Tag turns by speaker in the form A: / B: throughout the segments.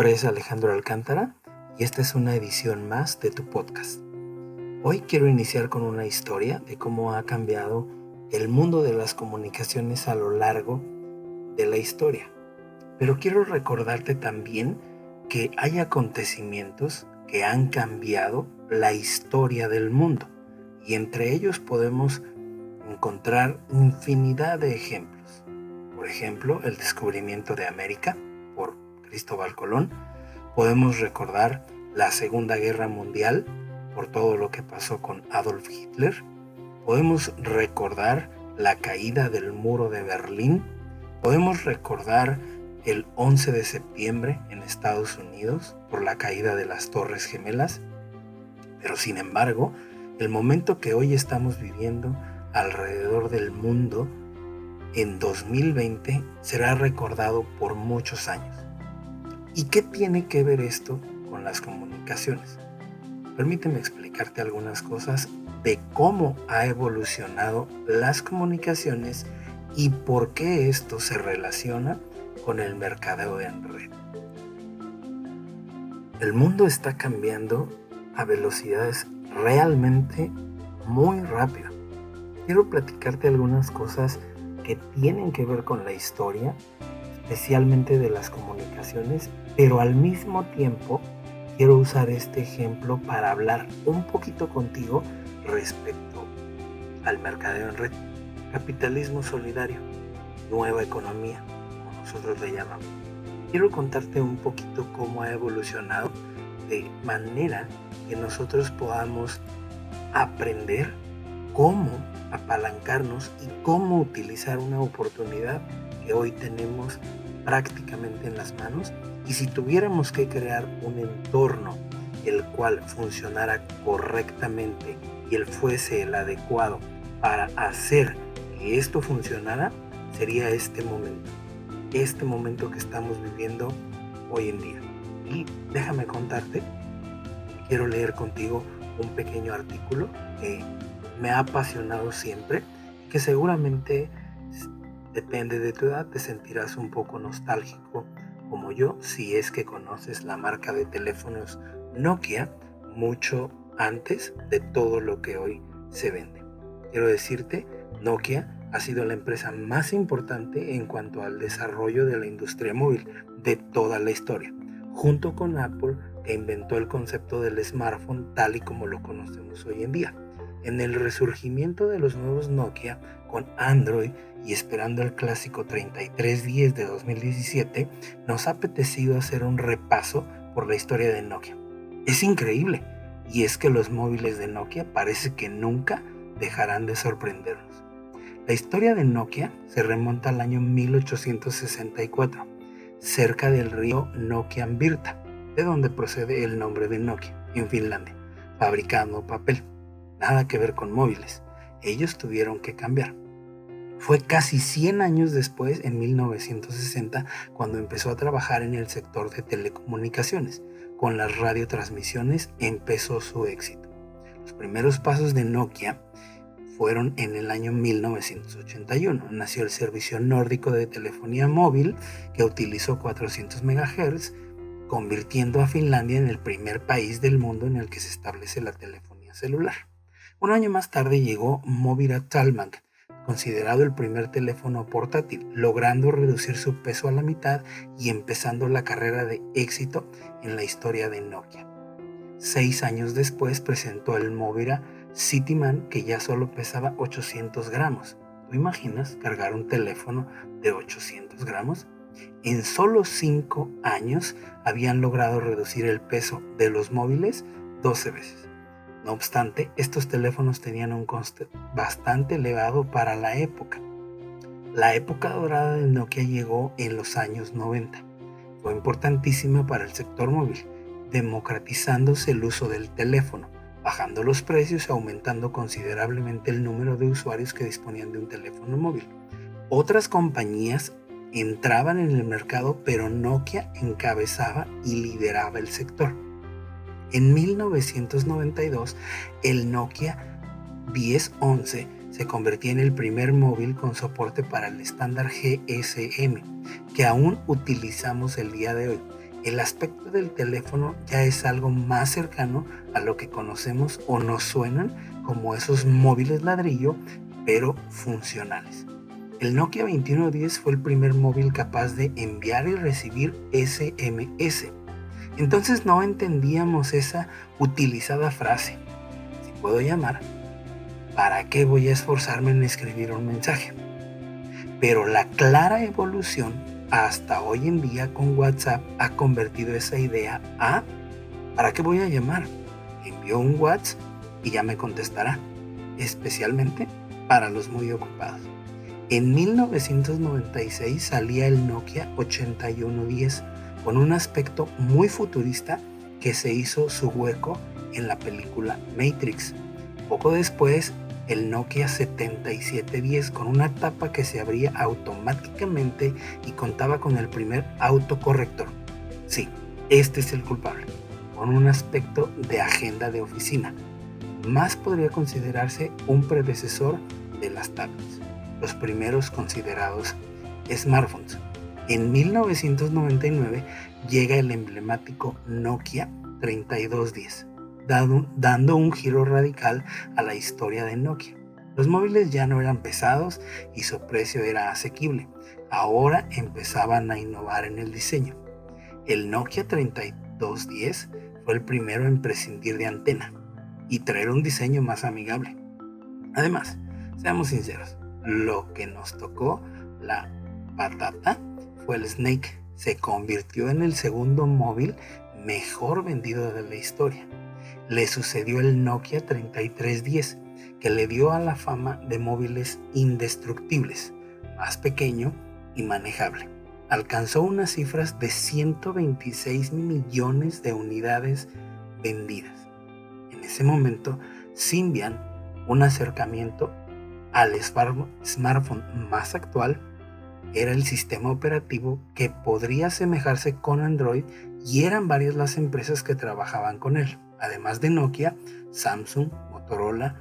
A: Nombre es Alejandro Alcántara y esta es una edición más de tu podcast. Hoy quiero iniciar con una historia de cómo ha cambiado el mundo de las comunicaciones a lo largo de la historia. Pero quiero recordarte también que hay acontecimientos que han cambiado la historia del mundo y entre ellos podemos encontrar infinidad de ejemplos. Por ejemplo, el descubrimiento de América Cristóbal Colón. Podemos recordar la Segunda Guerra Mundial por todo lo que pasó con Adolf Hitler. Podemos recordar la caída del muro de Berlín. Podemos recordar el 11 de septiembre en Estados Unidos por la caída de las Torres Gemelas. Pero sin embargo, el momento que hoy estamos viviendo alrededor del mundo en 2020 será recordado por muchos años. ¿Y qué tiene que ver esto con las comunicaciones? Permíteme explicarte algunas cosas de cómo ha evolucionado las comunicaciones y por qué esto se relaciona con el mercadeo en red. El mundo está cambiando a velocidades realmente muy rápido. Quiero platicarte algunas cosas que tienen que ver con la historia especialmente de las comunicaciones, pero al mismo tiempo quiero usar este ejemplo para hablar un poquito contigo respecto al mercadeo en red, capitalismo solidario, nueva economía, como nosotros le llamamos. Quiero contarte un poquito cómo ha evolucionado de manera que nosotros podamos aprender cómo apalancarnos y cómo utilizar una oportunidad que hoy tenemos prácticamente en las manos y si tuviéramos que crear un entorno el cual funcionara correctamente y el fuese el adecuado para hacer que esto funcionara, sería este momento, este momento que estamos viviendo hoy en día. Y déjame contarte, quiero leer contigo un pequeño artículo que me ha apasionado siempre, que seguramente Depende de tu edad, te sentirás un poco nostálgico como yo si es que conoces la marca de teléfonos Nokia mucho antes de todo lo que hoy se vende. Quiero decirte, Nokia ha sido la empresa más importante en cuanto al desarrollo de la industria móvil de toda la historia, junto con Apple que inventó el concepto del smartphone tal y como lo conocemos hoy en día. En el resurgimiento de los nuevos Nokia con Android y esperando el clásico 3310 de 2017, nos ha apetecido hacer un repaso por la historia de Nokia. Es increíble, y es que los móviles de Nokia parece que nunca dejarán de sorprendernos. La historia de Nokia se remonta al año 1864, cerca del río Nokian Virta, de donde procede el nombre de Nokia, en Finlandia, fabricando papel. Nada que ver con móviles. Ellos tuvieron que cambiar. Fue casi 100 años después, en 1960, cuando empezó a trabajar en el sector de telecomunicaciones. Con las radiotransmisiones empezó su éxito. Los primeros pasos de Nokia fueron en el año 1981. Nació el servicio nórdico de telefonía móvil que utilizó 400 MHz, convirtiendo a Finlandia en el primer país del mundo en el que se establece la telefonía celular. Un año más tarde llegó Movira Talmak, considerado el primer teléfono portátil, logrando reducir su peso a la mitad y empezando la carrera de éxito en la historia de Nokia. Seis años después presentó el Movira Cityman que ya solo pesaba 800 gramos. ¿Tú imaginas cargar un teléfono de 800 gramos? En solo cinco años habían logrado reducir el peso de los móviles 12 veces. No obstante, estos teléfonos tenían un coste bastante elevado para la época. La época dorada de Nokia llegó en los años 90. Fue importantísima para el sector móvil, democratizándose el uso del teléfono, bajando los precios y aumentando considerablemente el número de usuarios que disponían de un teléfono móvil. Otras compañías entraban en el mercado, pero Nokia encabezaba y lideraba el sector. En 1992, el Nokia 1011 se convertía en el primer móvil con soporte para el estándar GSM, que aún utilizamos el día de hoy. el aspecto del teléfono ya es algo más cercano a lo que conocemos o nos suenan como esos móviles ladrillo, pero funcionales. El Nokia 2110 fue el primer móvil capaz de enviar y recibir SMS. Entonces no entendíamos esa utilizada frase. Si puedo llamar, ¿para qué voy a esforzarme en escribir un mensaje? Pero la clara evolución hasta hoy en día con WhatsApp ha convertido esa idea a ¿para qué voy a llamar? Envío un WhatsApp y ya me contestará, especialmente para los muy ocupados. En 1996 salía el Nokia 8110 con un aspecto muy futurista que se hizo su hueco en la película Matrix. Poco después el Nokia 7710 con una tapa que se abría automáticamente y contaba con el primer autocorrector. Sí, este es el culpable, con un aspecto de agenda de oficina. Más podría considerarse un predecesor de las tablets, los primeros considerados smartphones. En 1999 llega el emblemático Nokia 3210 dando, un giro radical a la historia de Nokia. Los móviles ya no eran pesados y su precio era asequible. Ahora empezaban a innovar en el diseño. El Nokia 3210 fue el primero en prescindir de antena y traer un diseño más amigable. Además, seamos sinceros, lo que nos tocó la patata fue el Snake. Se convirtió en el segundo móvil mejor vendido de la historia le sucedió el Nokia 3310, que le dio a la fama de móviles indestructibles, más pequeño y manejable. Alcanzó unas cifras de 126 millones de unidades vendidas. En ese momento, Symbian, un acercamiento al smartphone más actual, era el sistema operativo que podría asemejarse con Android y eran varias las empresas que trabajaban con él además de Nokia, Samsung, Motorola,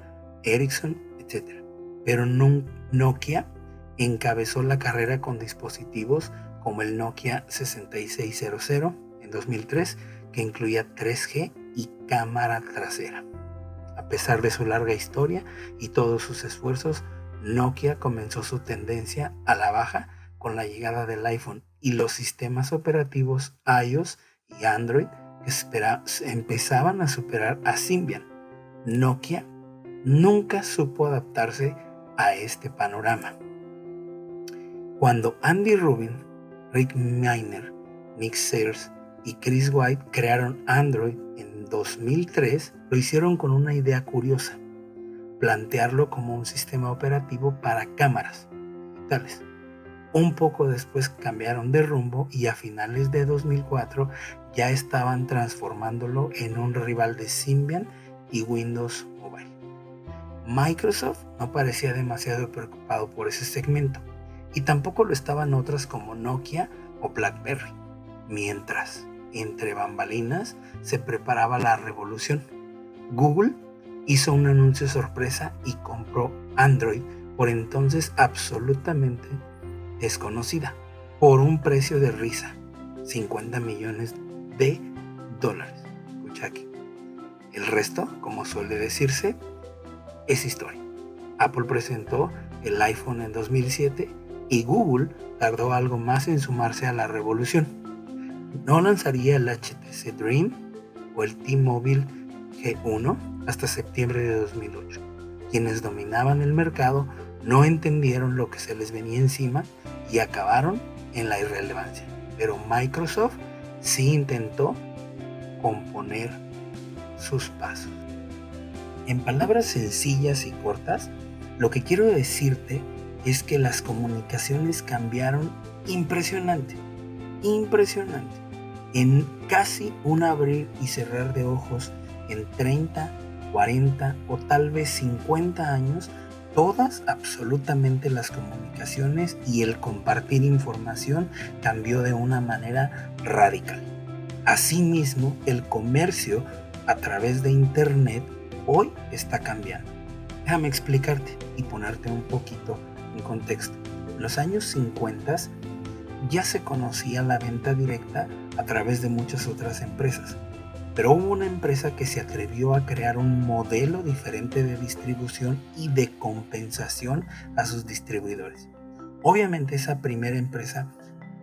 A: Ericsson, etc. Pero Nokia encabezó la carrera con dispositivos como el Nokia 6600 en 2003, que incluía 3G y cámara trasera. A pesar de su larga historia y todos sus esfuerzos, Nokia comenzó su tendencia a la baja con la llegada del iPhone y los sistemas operativos iOS y Android empezaban a superar a Symbian. Nokia nunca supo adaptarse a este panorama. Cuando Andy Rubin, Rick Miner, Nick Sears y Chris White crearon Android en 2003, lo hicieron con una idea curiosa, plantearlo como un sistema operativo para cámaras digitales. Un poco después cambiaron de rumbo y a finales de 2004 ya estaban transformándolo en un rival de Symbian y Windows Mobile. Microsoft no parecía demasiado preocupado por ese segmento y tampoco lo estaban otras como Nokia o BlackBerry, mientras entre bambalinas se preparaba la revolución. Google hizo un anuncio sorpresa y compró Android por entonces absolutamente desconocida por un precio de risa, 50 millones de dólares. Escucha aquí. El resto, como suele decirse, es historia. Apple presentó el iPhone en 2007 y Google tardó algo más en sumarse a la revolución. No lanzaría el HTC Dream o el T-Mobile G1 hasta septiembre de 2008. Quienes dominaban el mercado no entendieron lo que se les venía encima y acabaron en la irrelevancia. Pero Microsoft sí intentó componer sus pasos. En palabras sencillas y cortas, lo que quiero decirte es que las comunicaciones cambiaron impresionante, impresionante. En casi un abrir y cerrar de ojos, en 30, 40 o tal vez 50 años, todas, absolutamente las comunicaciones y el compartir información cambió de una manera radical. Asimismo, el comercio a través de Internet hoy está cambiando. Déjame explicarte y ponerte un poquito en contexto. En los años 50 ya se conocía la venta directa a través de muchas otras empresas. Pero hubo una empresa que se atrevió a crear un modelo diferente de distribución y de compensación a sus distribuidores. Obviamente esa primera empresa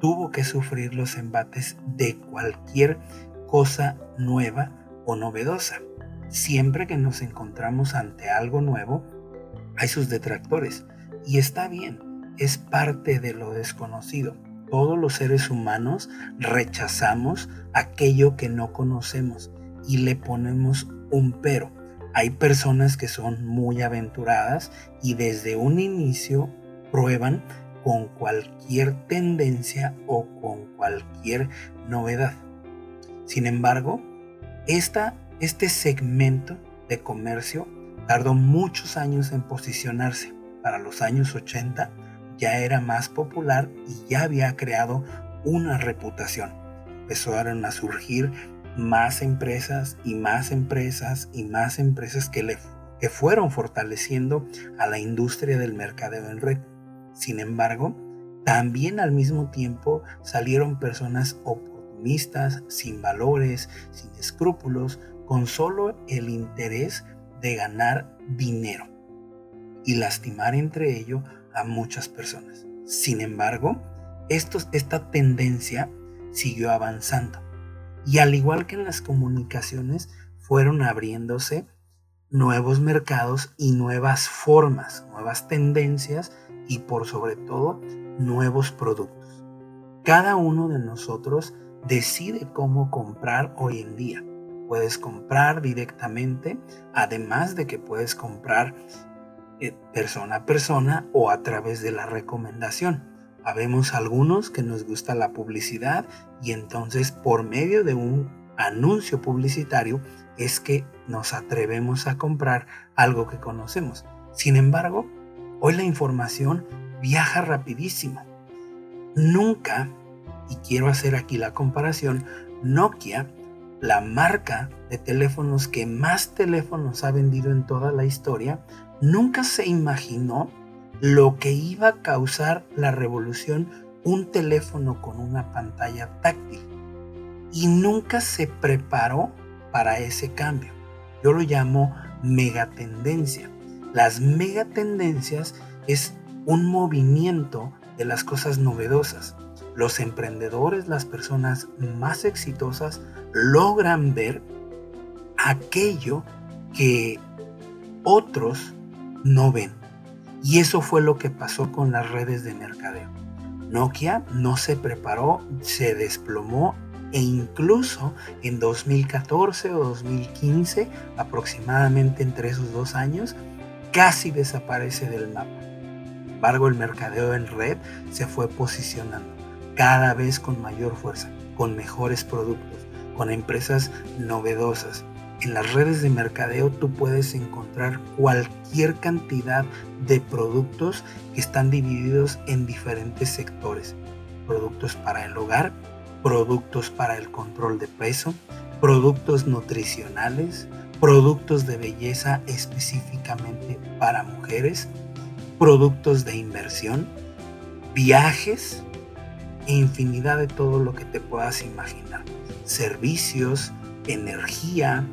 A: tuvo que sufrir los embates de cualquier cosa nueva o novedosa. Siempre que nos encontramos ante algo nuevo, hay sus detractores. Y está bien, es parte de lo desconocido. Todos los seres humanos rechazamos aquello que no conocemos y le ponemos un pero. Hay personas que son muy aventuradas y desde un inicio prueban con cualquier tendencia o con cualquier novedad. Sin embargo, este segmento de comercio tardó muchos años en posicionarse. Para los años 80 ya era más popular y ya había creado una reputación. Empezaron a surgir más empresas y más empresas y más empresas que, le, que fueron fortaleciendo a la industria del mercadeo en red. Sin embargo, también al mismo tiempo salieron personas oportunistas, sin valores, sin escrúpulos, con solo el interés de ganar dinero y lastimar entre ello a muchas personas. Sin embargo, esta tendencia siguió avanzando y al igual que en las comunicaciones fueron abriéndose nuevos mercados y nuevas formas, nuevas tendencias y por sobre todo nuevos productos. Cada uno de nosotros decide cómo comprar hoy en día. Puedes comprar directamente, además de que puedes comprar persona a persona o a través de la recomendación. Habemos algunos que nos gusta la publicidad y entonces por medio de un anuncio publicitario es que nos atrevemos a comprar algo que conocemos. Sin embargo, Hoy la información viaja rapidísimo. Nunca, y quiero hacer aquí la comparación, Nokia, la marca de teléfonos que más teléfonos ha vendido en toda la historia, nunca se imaginó lo que iba a causar la revolución un teléfono con una pantalla táctil. Y nunca se preparó para ese cambio. Yo lo llamo megatendencia. Las megatendencias es un movimiento de las cosas novedosas. Los emprendedores, las personas más exitosas, logran ver aquello que otros no ven. Y eso fue lo que pasó con las redes de mercadeo. Nokia no se preparó, se desplomó e incluso en 2014 o 2015, aproximadamente entre esos dos años, casi desaparece del mapa. Sin embargo, el mercadeo en red se fue posicionando cada vez con mayor fuerza, con mejores productos, con empresas novedosas. En las redes de mercadeo tú puedes encontrar cualquier cantidad de productos que están divididos en diferentes sectores. Productos para el hogar, productos para el control de peso, productos nutricionales, productos de belleza específicamente para mujeres, productos de inversión, viajes e infinidad de todo lo que te puedas imaginar. Servicios, energía,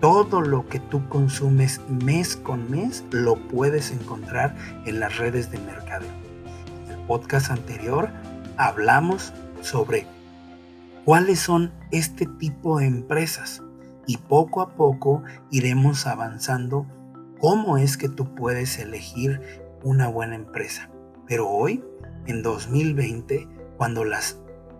A: todo lo que tú consumes mes con mes lo puedes encontrar en las redes de mercadeo. En el podcast anterior hablamos sobre cuáles son este tipo de empresas y poco a poco iremos avanzando cómo es que tú puedes elegir una buena empresa. Pero hoy, en 2020, cuando la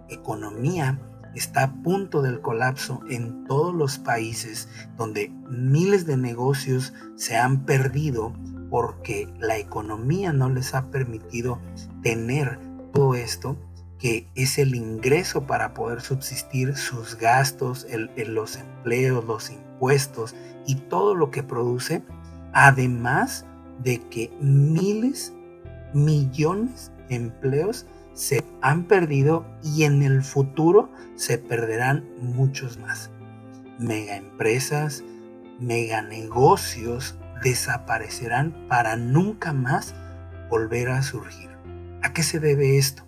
A: economía está a punto del colapso en todos los países donde miles de negocios se han perdido porque la economía no les ha permitido tener todo esto, que es el ingreso para poder subsistir sus gastos, los empleos, los impuestos y todo lo que produce, además de que miles, millones de empleos se han perdido y en el futuro se perderán muchos más. Mega empresas, mega negocios desaparecerán para nunca más volver a surgir. ¿A qué se debe esto?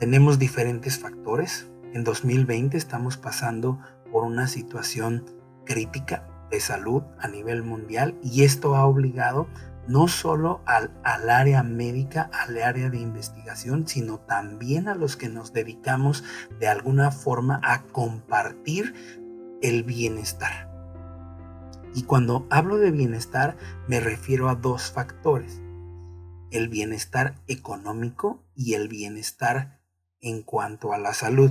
A: Tenemos diferentes factores. En 2020 estamos pasando por una situación crítica de salud a nivel mundial y esto ha obligado no solo al, al, área médica, al área de investigación, sino también a los que nos dedicamos de alguna forma a compartir el bienestar. Y cuando hablo de bienestar me refiero a dos factores, el bienestar económico y el bienestar en cuanto a la salud.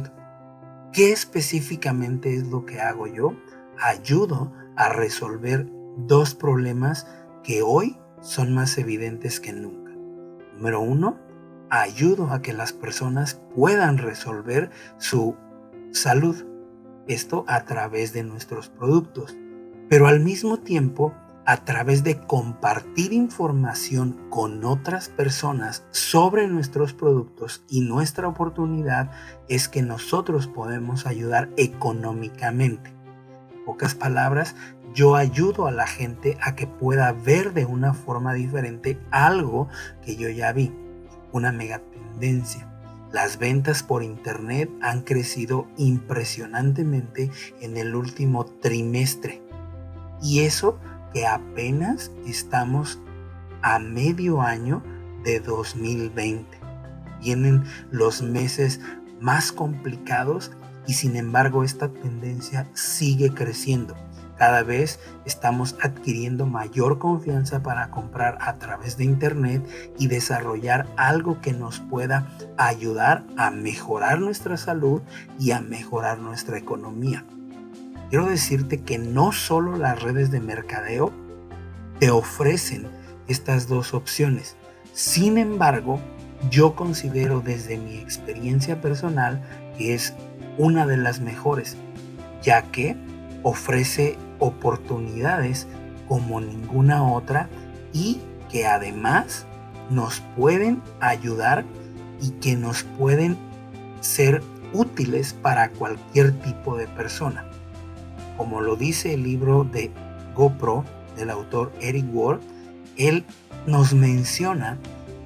A: ¿Qué específicamente es lo que hago yo? Ayudo a resolver dos problemas que hoy son más evidentes que nunca. Número uno, ayudo a que las personas puedan resolver su salud. Esto a través de nuestros productos. Pero al mismo tiempo, a través de compartir información con otras personas sobre nuestros productos y nuestra oportunidad es que nosotros podemos ayudar económicamente. En pocas palabras, yo ayudo a la gente a que pueda ver de una forma diferente algo que yo ya vi, una mega tendencia. Las ventas por internet han crecido impresionantemente en el último trimestre. Y eso que apenas estamos a medio año de 2020. Vienen los meses más complicados y sin embargo esta tendencia sigue creciendo. Cada vez estamos adquiriendo mayor confianza para comprar a través de Internet y desarrollar algo que nos pueda ayudar a mejorar nuestra salud y a mejorar nuestra economía. Quiero decirte que no solo las redes de mercadeo te ofrecen estas dos opciones. Sin embargo, yo considero desde mi experiencia personal que es una de las mejores, ya que ofrece oportunidades como ninguna otra y que además nos pueden ayudar y que nos pueden ser útiles para cualquier tipo de persona. Como lo dice el libro de GoPro del autor Eric Ward, él nos menciona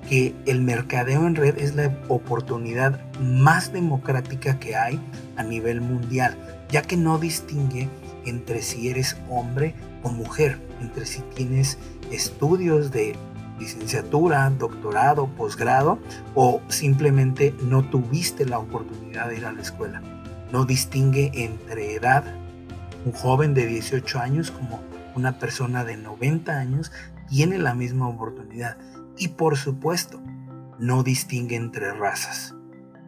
A: que el mercadeo en red es la oportunidad más democrática que hay a nivel mundial, ya que no distingue entre si eres hombre o mujer, entre si tienes estudios de licenciatura, doctorado, posgrado o simplemente no tuviste la oportunidad de ir a la escuela. No distingue entre edad, un joven de 18 años como una persona de 90 años tiene la misma oportunidad. Y por supuesto, no distingue entre razas.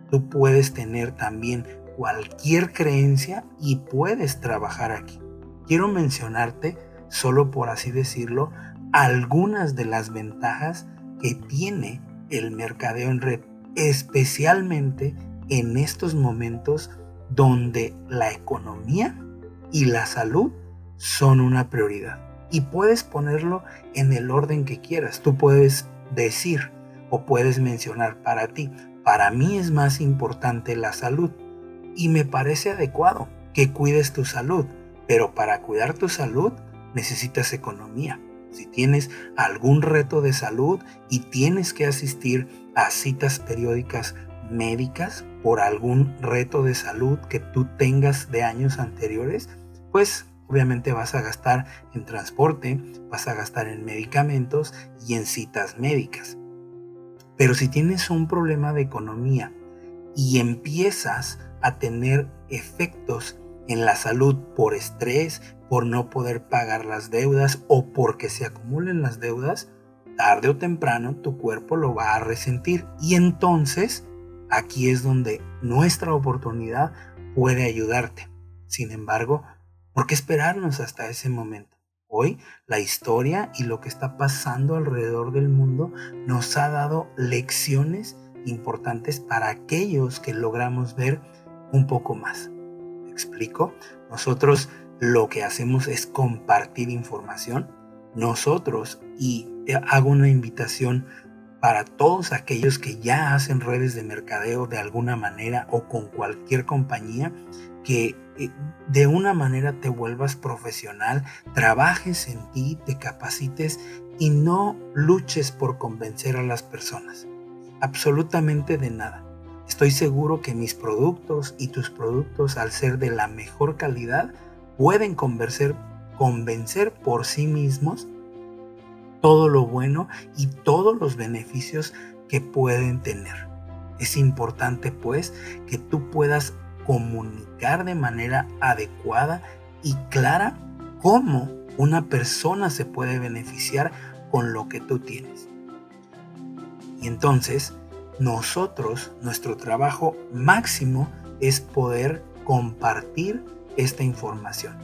A: Tú puedes tener también cualquier creencia y puedes trabajar aquí. Quiero mencionarte, solo por así decirlo, algunas de las ventajas que tiene el mercadeo en red, especialmente en estos momentos donde la economía y la salud son una prioridad. Y puedes ponerlo en el orden que quieras. Tú puedes decir o puedes mencionar para ti, para mí es más importante la salud. Y me parece adecuado que cuides tu salud, pero para cuidar tu salud necesitas economía. Si tienes algún reto de salud y tienes que asistir a citas periódicas médicas por algún reto de salud que tú tengas de años anteriores, pues obviamente vas a gastar en transporte, vas a gastar en medicamentos y en citas médicas. Pero si tienes un problema de economía y empiezas a tener efectos en la salud por estrés, por no poder pagar las deudas o porque se acumulen las deudas, tarde o temprano tu cuerpo lo va a resentir. Y entonces aquí es donde nuestra oportunidad puede ayudarte. Sin embargo, ¿Por qué esperarnos hasta ese momento? Hoy la historia y lo que está pasando alrededor del mundo nos ha dado lecciones importantes para aquellos que logramos ver un poco más. ¿Me explico? Nosotros lo que hacemos es compartir información. Nosotros, y hago una invitación para todos aquellos que ya hacen redes de mercadeo de alguna manera o con cualquier compañía, que eh, de una manera te vuelvas profesional, trabajes en ti, te capacites y no luches por convencer a las personas. Absolutamente de nada. Estoy seguro que mis productos y tus productos, al ser de la mejor calidad, pueden convencer, convencer por sí mismos todo lo bueno y todos los beneficios que pueden tener. Es importante pues que tú puedas comunicar de manera adecuada y clara cómo una persona se puede beneficiar con lo que tú tienes. Y entonces, nosotros, nuestro trabajo máximo es poder compartir esta información.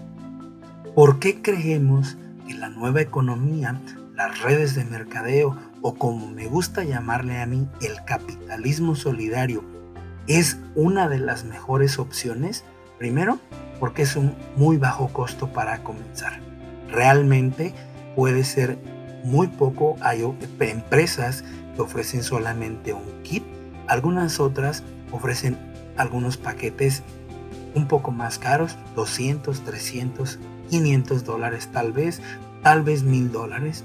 A: ¿Por qué creemos que la nueva economía, las redes de mercadeo o como me gusta llamarle a mí, el capitalismo solidario, es una de las mejores opciones? Primero, porque es un muy bajo costo para comenzar. Realmente puede ser muy poco. Hay empresas ofrecen solamente un kit. Algunas otras ofrecen algunos paquetes un poco más caros, 200, 300, 500 dólares tal vez, tal vez 1000 dólares.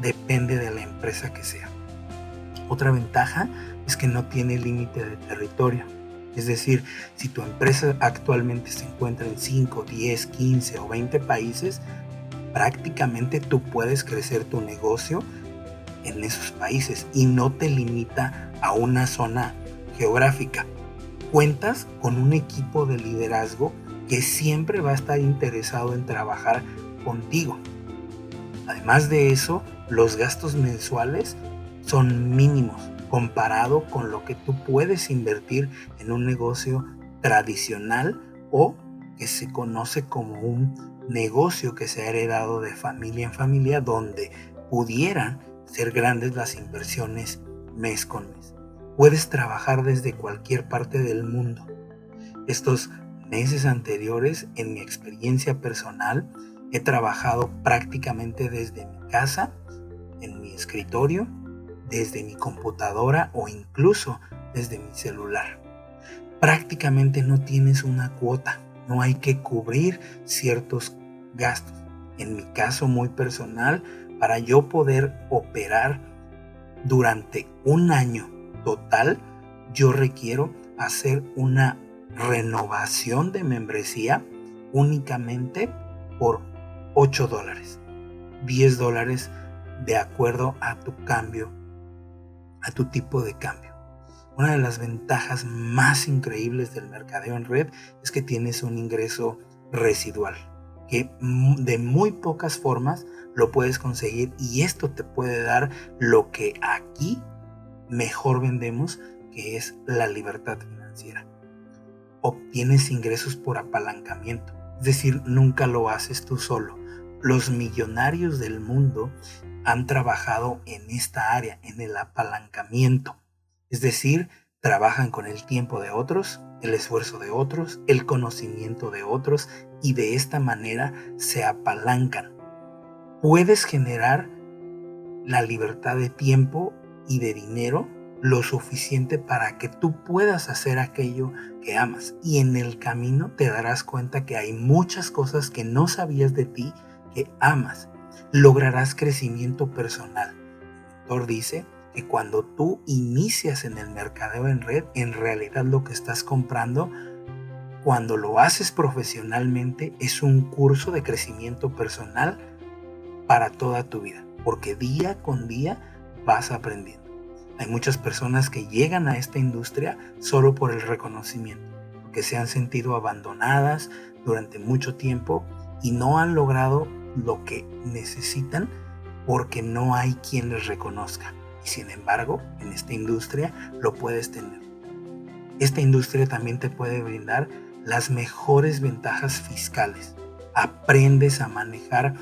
A: Depende de la empresa que sea. Otra ventaja es que no tiene límite de territorio. Es decir, si tu empresa actualmente se encuentra en 5, 10, 15 o 20 países, prácticamente tú puedes crecer tu negocio en esos países y no te limita a una zona geográfica. Cuentas con un equipo de liderazgo que siempre va a estar interesado en trabajar contigo. Además de eso, los gastos mensuales son mínimos comparado con lo que tú puedes invertir en un negocio tradicional o que se conoce como un negocio que se ha heredado de familia en familia donde pudieran ser grandes las inversiones mes con mes. Puedes trabajar desde cualquier parte del mundo. Estos meses anteriores, en mi experiencia personal, he trabajado prácticamente desde mi casa, en mi escritorio, desde mi computadora o incluso desde mi celular. Prácticamente no tienes una cuota no hay que cubrir ciertos gastos. En mi caso muy personal, para yo poder operar durante un año total, yo requiero hacer una renovación de membresía únicamente por 8 dólares. 10 dólares de acuerdo a tu cambio, a tu tipo de cambio. Una de las ventajas más increíbles del mercadeo en red es que tienes un ingreso residual, que de muy pocas formas lo puedes conseguir y esto te puede dar lo que aquí mejor vendemos, que es la libertad financiera. Obtienes ingresos por apalancamiento, es decir, nunca lo haces tú solo. Los millonarios del mundo han trabajado en esta área, en el apalancamiento es decir, trabajan con el tiempo de otros, el esfuerzo de otros, el conocimiento de otros y de esta manera se apalancan. Puedes generar la libertad de tiempo y de dinero lo suficiente para que tú puedas hacer aquello que amas. Y en el camino te darás cuenta que hay muchas cosas que no sabías de ti que amas. Lograrás crecimiento personal. El autor dice, que cuando tú inicias en el mercadeo en red, en realidad lo que estás comprando, cuando lo haces profesionalmente, es un curso de crecimiento personal para toda tu vida, porque día con día vas aprendiendo. Hay muchas personas que llegan a esta industria solo por el reconocimiento, porque se han sentido abandonadas durante mucho tiempo y no han logrado lo que necesitan porque no hay quien les reconozca y sin embargo en esta industria lo puedes tener. Esta industria también te puede brindar las mejores ventajas fiscales. Aprendes a manejar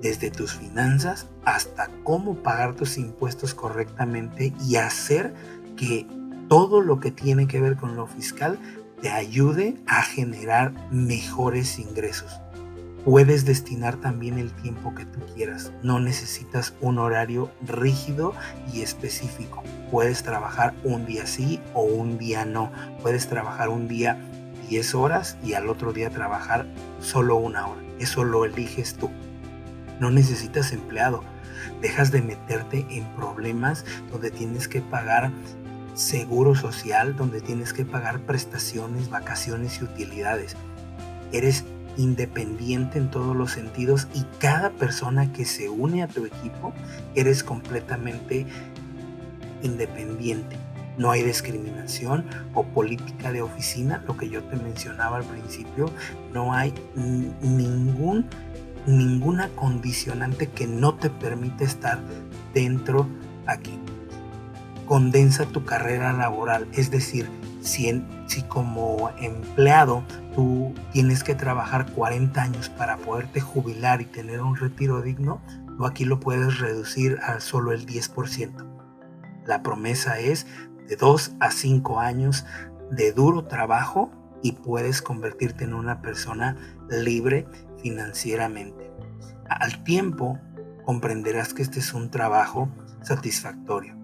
A: desde tus finanzas hasta cómo pagar tus impuestos correctamente y hacer que todo lo que tiene que ver con lo fiscal te ayude a generar mejores ingresos. Puedes destinar también el tiempo que tú quieras. No necesitas un horario rígido y específico. Puedes trabajar un día sí o un día no. Puedes trabajar un día 10 horas y al otro día trabajar solo una hora. Eso lo eliges tú. No necesitas empleado. Dejas de meterte en problemas donde tienes que pagar seguro social donde tienes que pagar prestaciones, vacaciones y utilidades. Eres independiente en todos los sentidos y cada persona que se une a tu equipo eres completamente independiente. No hay discriminación o política de oficina, lo que yo te mencionaba al principio, no hay ningún ninguna condicionante que no te permite estar dentro aquí. Condensa tu carrera laboral, es decir, si, si como empleado tú tienes que trabajar 40 años para poderte jubilar y tener un retiro digno, tú aquí lo puedes reducir a solo el 10%. La promesa es de 2 a 5 años de duro trabajo y puedes convertirte en una persona libre financieramente. Al tiempo comprenderás que este es un trabajo satisfactorio.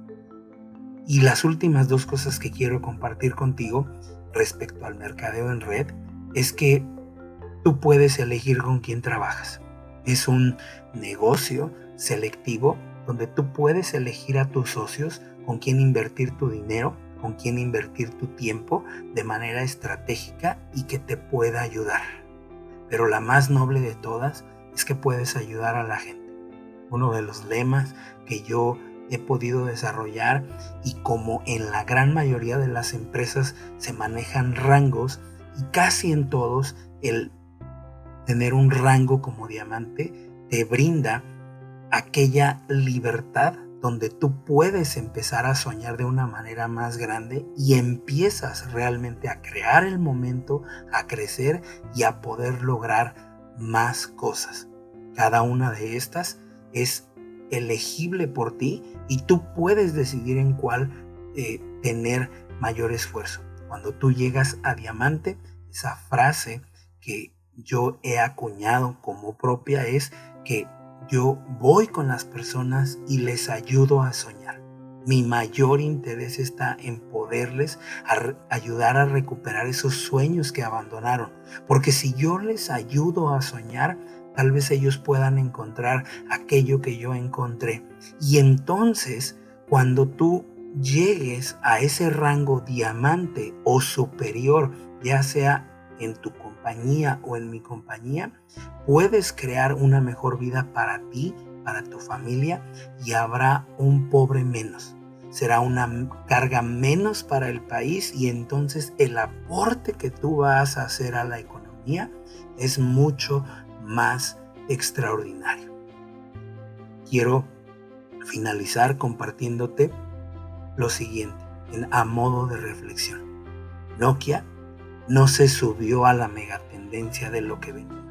A: Y las últimas dos cosas que quiero compartir contigo respecto al mercadeo en red es que tú puedes elegir con quién trabajas. Es un negocio selectivo donde tú puedes elegir a tus socios con quién invertir tu dinero, con quién invertir tu tiempo de manera estratégica y que te pueda ayudar. Pero la más noble de todas es que puedes ayudar a la gente. Uno de los lemas que yo he podido desarrollar y como en la gran mayoría de las empresas se manejan rangos y casi en todos el tener un rango como diamante te brinda aquella libertad donde tú puedes empezar a soñar de una manera más grande y empiezas realmente a crear el momento, a crecer y a poder lograr más cosas. Cada una de estas es elegible por ti y tú puedes decidir en cuál eh, tener mayor esfuerzo. Cuando tú llegas a diamante, esa frase que yo he acuñado como propia es que yo voy con las personas y les ayudo a soñar. Mi mayor interés está en poderles ayudar a recuperar esos sueños que abandonaron. Porque si yo les ayudo a soñar, tal vez ellos puedan encontrar aquello que yo encontré. Y entonces, cuando tú llegues a ese rango diamante o superior, ya sea en tu o en mi compañía, puedes crear una mejor vida para ti, para tu familia y habrá un pobre menos. Será una carga menos para el país y entonces el aporte que tú vas a hacer a la economía es mucho más extraordinario. Quiero finalizar compartiéndote lo siguiente en, a modo de reflexión. Nokia no se subió a la megatendencia de lo que venía.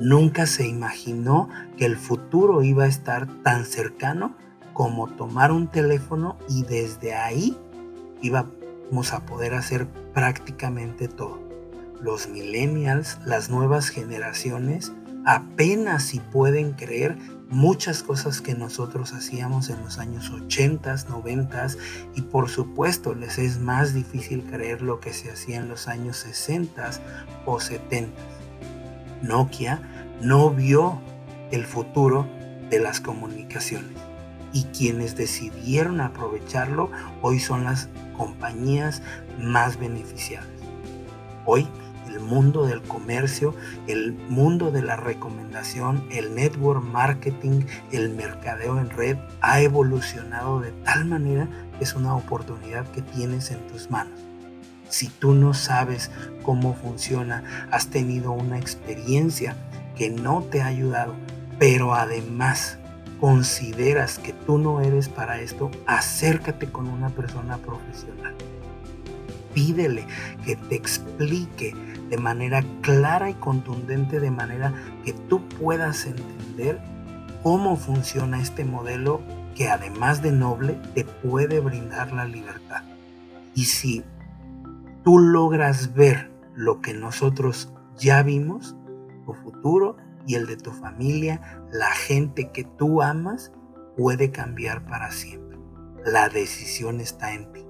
A: Nunca se imaginó que el futuro iba a estar tan cercano como tomar un teléfono y desde ahí íbamos a poder hacer prácticamente todo. Los millennials, las nuevas generaciones, apenas si pueden creer muchas cosas que nosotros hacíamos en los años 80, 90 y por supuesto les es más difícil creer lo que se hacía en los años 60 o 70. Nokia no vio el futuro de las comunicaciones y quienes decidieron aprovecharlo hoy son las compañías más beneficiadas. Hoy el mundo del comercio, el mundo de la recomendación, el network marketing, el mercadeo en red ha evolucionado de tal manera que es una oportunidad que tienes en tus manos. Si tú no sabes cómo funciona, has tenido una experiencia que no te ha ayudado, pero además consideras que tú no eres para esto, acércate con una persona profesional. Pídele que te explique de manera clara y contundente, de manera que tú puedas entender cómo funciona este modelo que además de noble te puede brindar la libertad. Y si tú logras ver lo que nosotros ya vimos, tu futuro y el de tu familia, la gente que tú amas, puede cambiar para siempre. La decisión está en ti.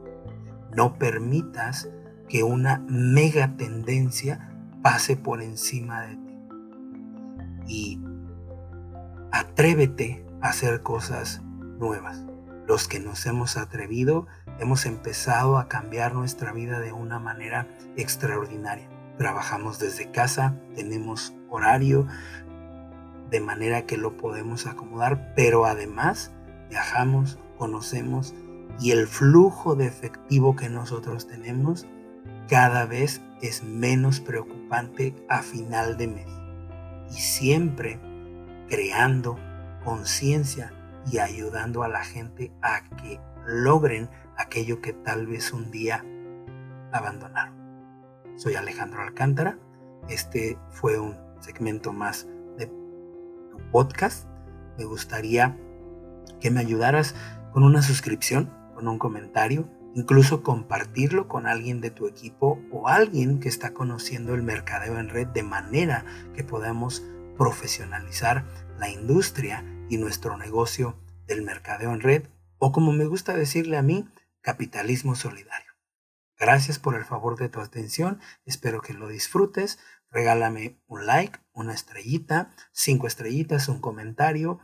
A: No permitas que una mega tendencia pase por encima de ti. Y atrévete a hacer cosas nuevas. Los que nos hemos atrevido hemos empezado a cambiar nuestra vida de una manera extraordinaria. Trabajamos desde casa, tenemos horario, de manera que lo podemos acomodar, pero además viajamos, conocemos y el flujo de efectivo que nosotros tenemos cada vez es menos preocupante a final de mes. Y siempre creando conciencia y ayudando a la gente a que logren aquello que tal vez un día abandonaron. Soy Alejandro Alcántara. Este fue un segmento más de tu podcast. Me gustaría que me ayudaras con una suscripción, con un comentario, incluso compartirlo con alguien de tu equipo o alguien que está conociendo el mercadeo en red de manera que podamos profesionalizar la industria y nuestro negocio del mercadeo en red o como me gusta decirle a mí, capitalismo solidario. Gracias por el favor de tu atención, espero que lo disfrutes. Regálame un like, una estrellita, cinco estrellitas, un comentario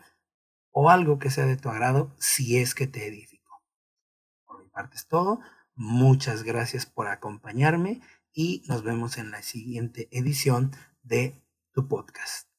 A: o algo que sea de tu agrado si es que te edifico. Por mi parte es todo. Muchas gracias por acompañarme y nos vemos en la siguiente edición de tu podcast.